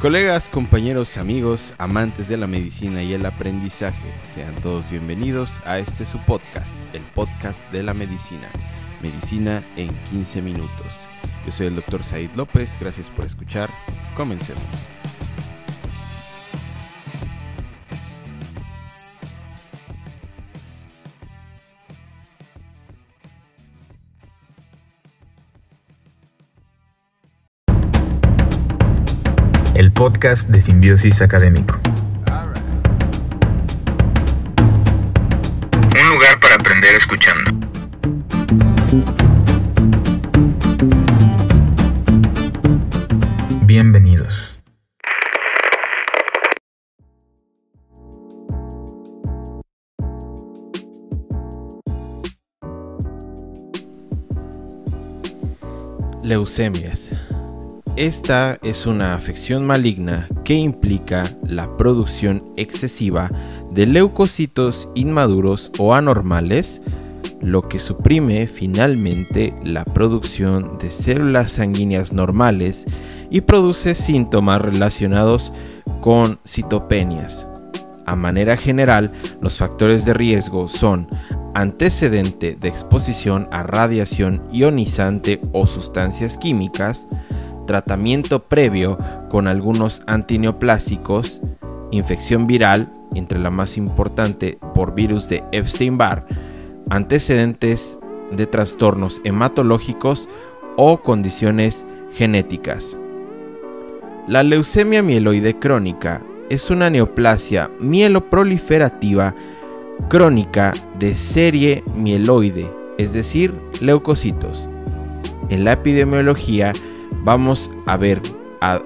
Colegas, compañeros, amigos, amantes de la medicina y el aprendizaje, sean todos bienvenidos a este su podcast, el podcast de la medicina, Medicina en 15 minutos. Yo soy el doctor Said López, gracias por escuchar, comencemos. El podcast de Simbiosis Académico. Un lugar para aprender escuchando. Bienvenidos. Leucemias. Esta es una afección maligna que implica la producción excesiva de leucocitos inmaduros o anormales, lo que suprime finalmente la producción de células sanguíneas normales y produce síntomas relacionados con citopenias. A manera general, los factores de riesgo son antecedente de exposición a radiación ionizante o sustancias químicas, tratamiento previo con algunos antineoplásicos, infección viral, entre la más importante por virus de Epstein-Barr, antecedentes de trastornos hematológicos o condiciones genéticas. La leucemia mieloide crónica es una neoplasia mieloproliferativa crónica de serie mieloide, es decir, leucocitos. En la epidemiología vamos a ver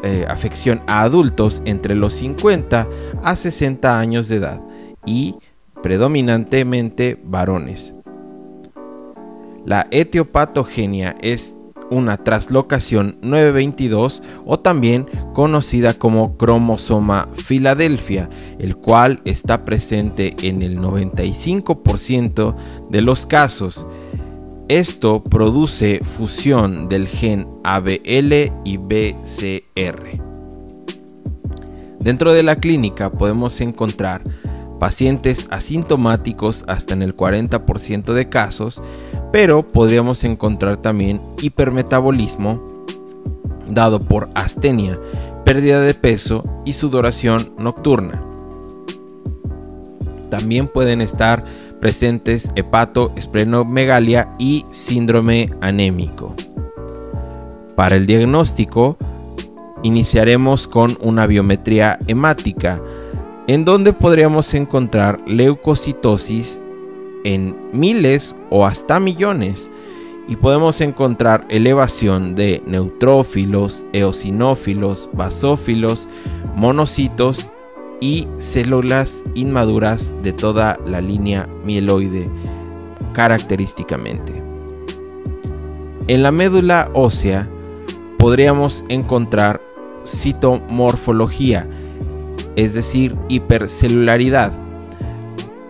eh, afección a adultos entre los 50 a 60 años de edad y predominantemente varones. La etiopatogenia es una traslocación 922 o también conocida como cromosoma Filadelfia, el cual está presente en el 95% de los casos esto produce fusión del gen ABL y BCR. Dentro de la clínica podemos encontrar pacientes asintomáticos hasta en el 40% de casos, pero podríamos encontrar también hipermetabolismo dado por astenia, pérdida de peso y sudoración nocturna. También pueden estar presentes hepato, esplenomegalia y síndrome anémico. Para el diagnóstico, iniciaremos con una biometría hemática, en donde podríamos encontrar leucocitosis en miles o hasta millones y podemos encontrar elevación de neutrófilos, eosinófilos, basófilos, monocitos y células inmaduras de toda la línea mieloide característicamente. En la médula ósea podríamos encontrar citomorfología, es decir, hipercelularidad.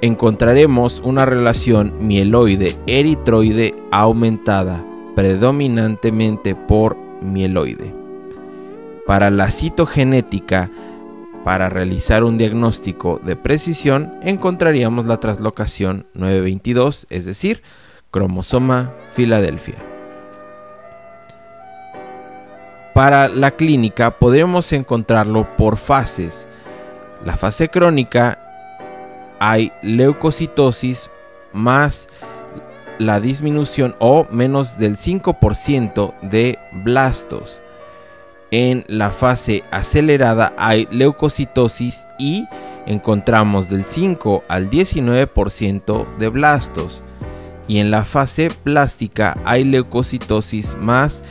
Encontraremos una relación mieloide-eritroide aumentada, predominantemente por mieloide. Para la citogenética, para realizar un diagnóstico de precisión encontraríamos la traslocación 922, es decir, cromosoma Filadelfia. Para la clínica podríamos encontrarlo por fases. La fase crónica hay leucocitosis más la disminución o menos del 5% de blastos. En la fase acelerada hay leucocitosis y encontramos del 5 al 19% de blastos. Y en la fase plástica hay leucocitosis más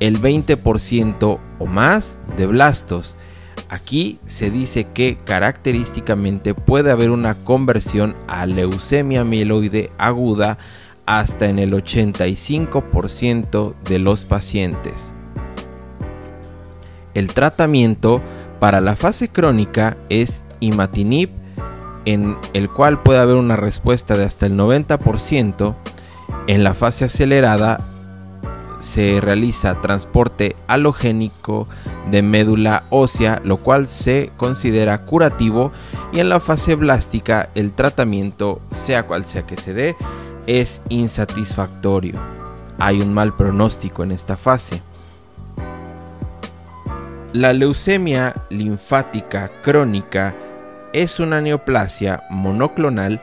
el 20% o más de blastos. Aquí se dice que característicamente puede haber una conversión a leucemia mieloide aguda hasta en el 85% de los pacientes. El tratamiento para la fase crónica es imatinib, en el cual puede haber una respuesta de hasta el 90%. En la fase acelerada se realiza transporte halogénico de médula ósea, lo cual se considera curativo y en la fase blástica el tratamiento, sea cual sea que se dé, es insatisfactorio. Hay un mal pronóstico en esta fase. La leucemia linfática crónica es una neoplasia monoclonal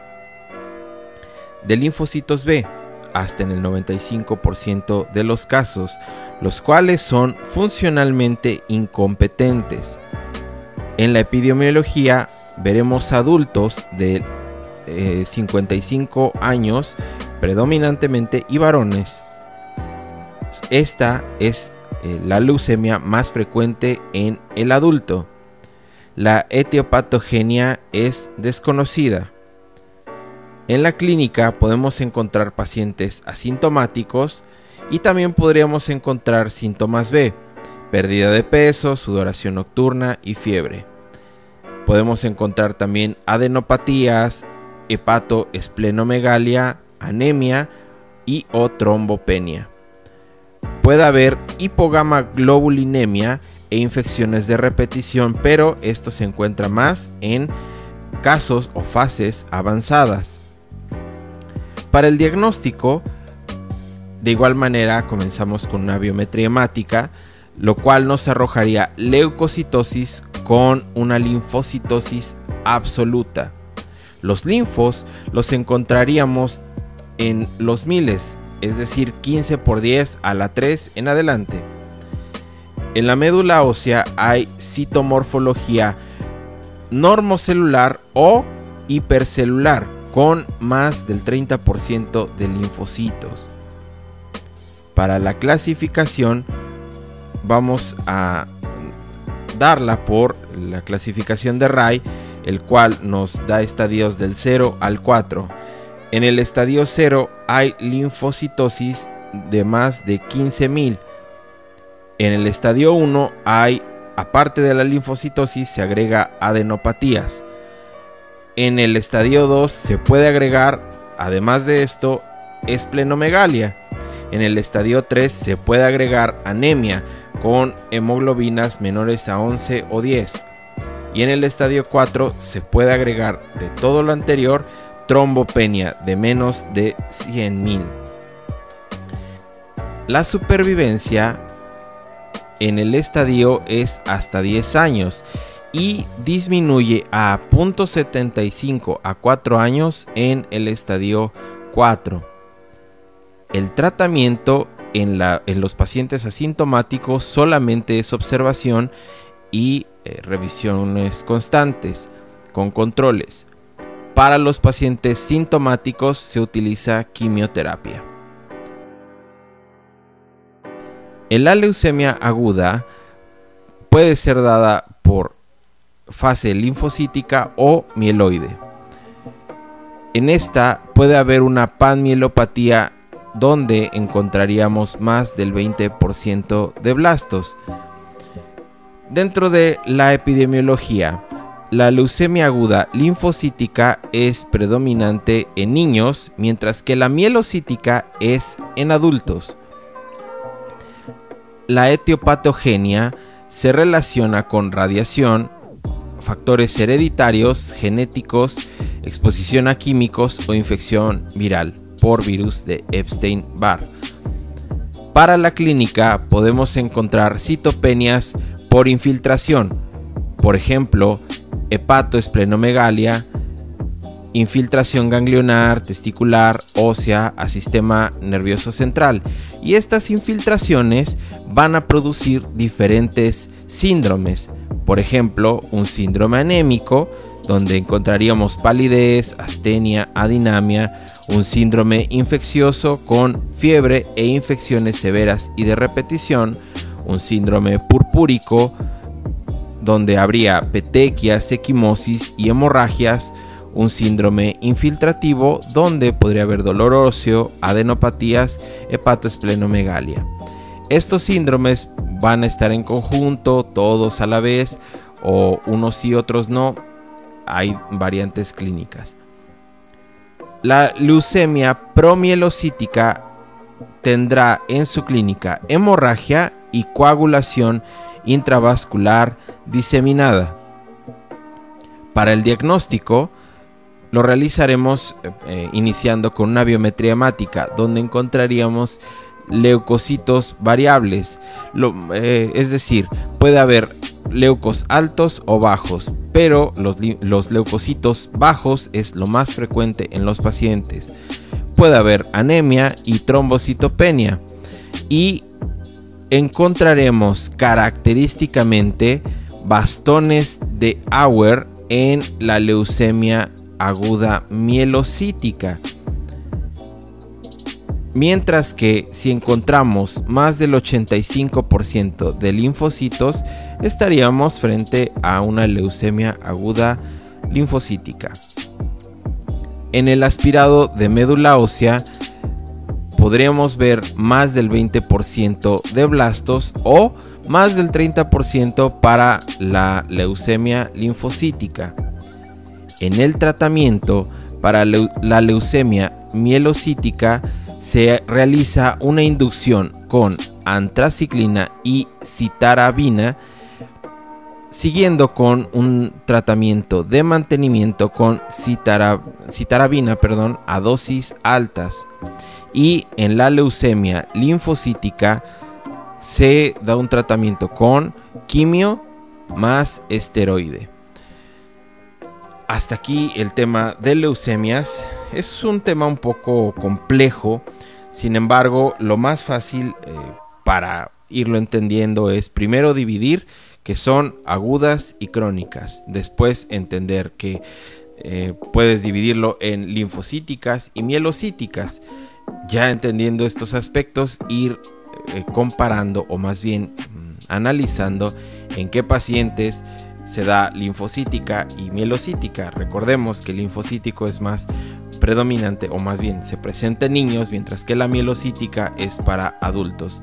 de linfocitos B hasta en el 95% de los casos, los cuales son funcionalmente incompetentes. En la epidemiología veremos adultos de 55 eh, años predominantemente y varones. Esta es eh, la leucemia más frecuente en el adulto. La etiopatogenia es desconocida. En la clínica podemos encontrar pacientes asintomáticos y también podríamos encontrar síntomas B, pérdida de peso, sudoración nocturna y fiebre. Podemos encontrar también adenopatías, hepatoesplenomegalia, anemia y o trombopenia. Puede haber hipogamaglobulinemia e infecciones de repetición, pero esto se encuentra más en casos o fases avanzadas. Para el diagnóstico, de igual manera comenzamos con una biometría hemática, lo cual nos arrojaría leucocitosis con una linfocitosis absoluta. Los linfos los encontraríamos en los miles, es decir, 15 por 10 a la 3 en adelante. En la médula ósea hay citomorfología normocelular o hipercelular, con más del 30% de linfocitos. Para la clasificación vamos a darla por la clasificación de Ray, el cual nos da estadios del 0 al 4. En el estadio 0 hay linfocitosis de más de 15.000. En el estadio 1 hay, aparte de la linfocitosis, se agrega adenopatías. En el estadio 2 se puede agregar, además de esto, esplenomegalia. En el estadio 3 se puede agregar anemia con hemoglobinas menores a 11 o 10. Y en el estadio 4 se puede agregar de todo lo anterior trombopenia de menos de 100.000. La supervivencia en el estadio es hasta 10 años y disminuye a 0.75 a 4 años en el estadio 4. El tratamiento en, los pacientes asintomáticos solamente es observación y eh, revisiones constantes con controles. Para los pacientes sintomáticos se utiliza quimioterapia. En la leucemia aguda puede ser dada por fase linfocítica o mieloide. En esta puede haber una panmielopatía donde encontraríamos más del 20% de blastos. Dentro de la epidemiología, la leucemia aguda linfocítica es predominante en niños, mientras que la mielocítica es en adultos. La etiopatogenia se relaciona con radiación, factores hereditarios, genéticos, exposición a químicos o infección viral por virus de Epstein-Barr. Para la clínica podemos encontrar citopenias por infiltración, por ejemplo, hepatoesplenomegalia, infiltración ganglionar, testicular, ósea a sistema nervioso central. Y estas infiltraciones van a producir diferentes síndromes, por ejemplo, un síndrome anémico, donde encontraríamos palidez, astenia, adinamia, un síndrome infeccioso con fiebre e infecciones severas y de repetición, un síndrome purpúrico, donde habría petequias, equimosis y hemorragias, un síndrome infiltrativo donde podría haber dolor óseo, adenopatías, hepatoesplenomegalia. Estos síndromes van a estar en conjunto, todos a la vez, o unos sí, otros no. Hay variantes clínicas. La leucemia promielocítica tendrá en su clínica hemorragia y coagulación intravascular diseminada. Para el diagnóstico, lo realizaremos eh, iniciando con una biometría hemática, donde encontraríamos leucocitos variables, eh, es decir, puede haber leucos altos o bajos, pero los, los leucocitos bajos es lo más frecuente en los pacientes. Puede haber anemia y trombocitopenia y encontraremos característicamente bastones de Auer en la leucemia aguda mielocítica. Mientras que si encontramos más del 85% de linfocitos, estaríamos frente a una leucemia aguda linfocítica. En el aspirado de médula ósea podríamos ver más del 20% de blastos o más del 30% para la leucemia linfocítica. En el tratamiento para la leucemia mielocítica se realiza una inducción con antraciclina y citarabina, siguiendo con un tratamiento de mantenimiento con citarabina a dosis altas. Y en la leucemia linfocítica se da un tratamiento con quimio más esteroide. Hasta aquí el tema de leucemias. Es un tema un poco complejo. Sin embargo, lo más fácil eh, para irlo entendiendo es primero dividir que son agudas y crónicas. Después entender que eh, puedes dividirlo en linfocíticas y mielocíticas. Ya entendiendo estos aspectos, ir eh, comparando o más bien mm, analizando en qué pacientes se da linfocítica y mielocítica. Recordemos que el linfocítico es más predominante o más bien se presenta en niños, mientras que la mielocítica es para adultos.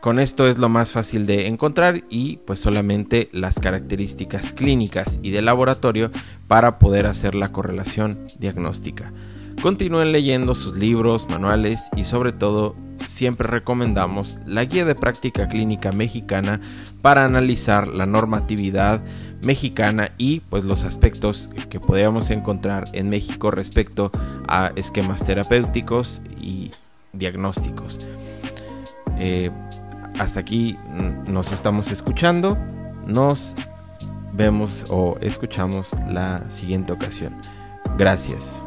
Con esto es lo más fácil de encontrar y pues solamente las características clínicas y de laboratorio para poder hacer la correlación diagnóstica. Continúen leyendo sus libros, manuales y sobre todo siempre recomendamos la guía de práctica clínica mexicana para analizar la normatividad mexicana y pues los aspectos que podríamos encontrar en México respecto a esquemas terapéuticos y diagnósticos. Eh, hasta aquí nos estamos escuchando. Nos vemos o escuchamos la siguiente ocasión. Gracias.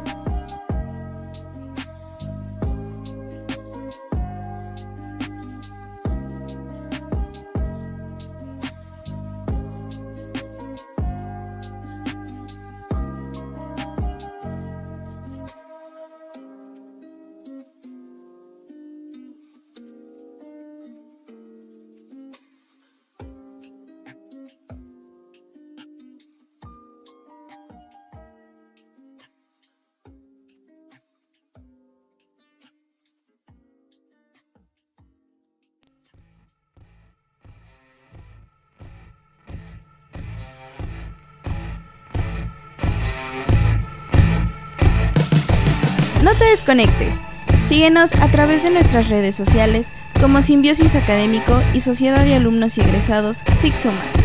Te desconectes. Síguenos a través de nuestras redes sociales como Simbiosis Académico y Sociedad de Alumnos y Egresados SIGSUMA.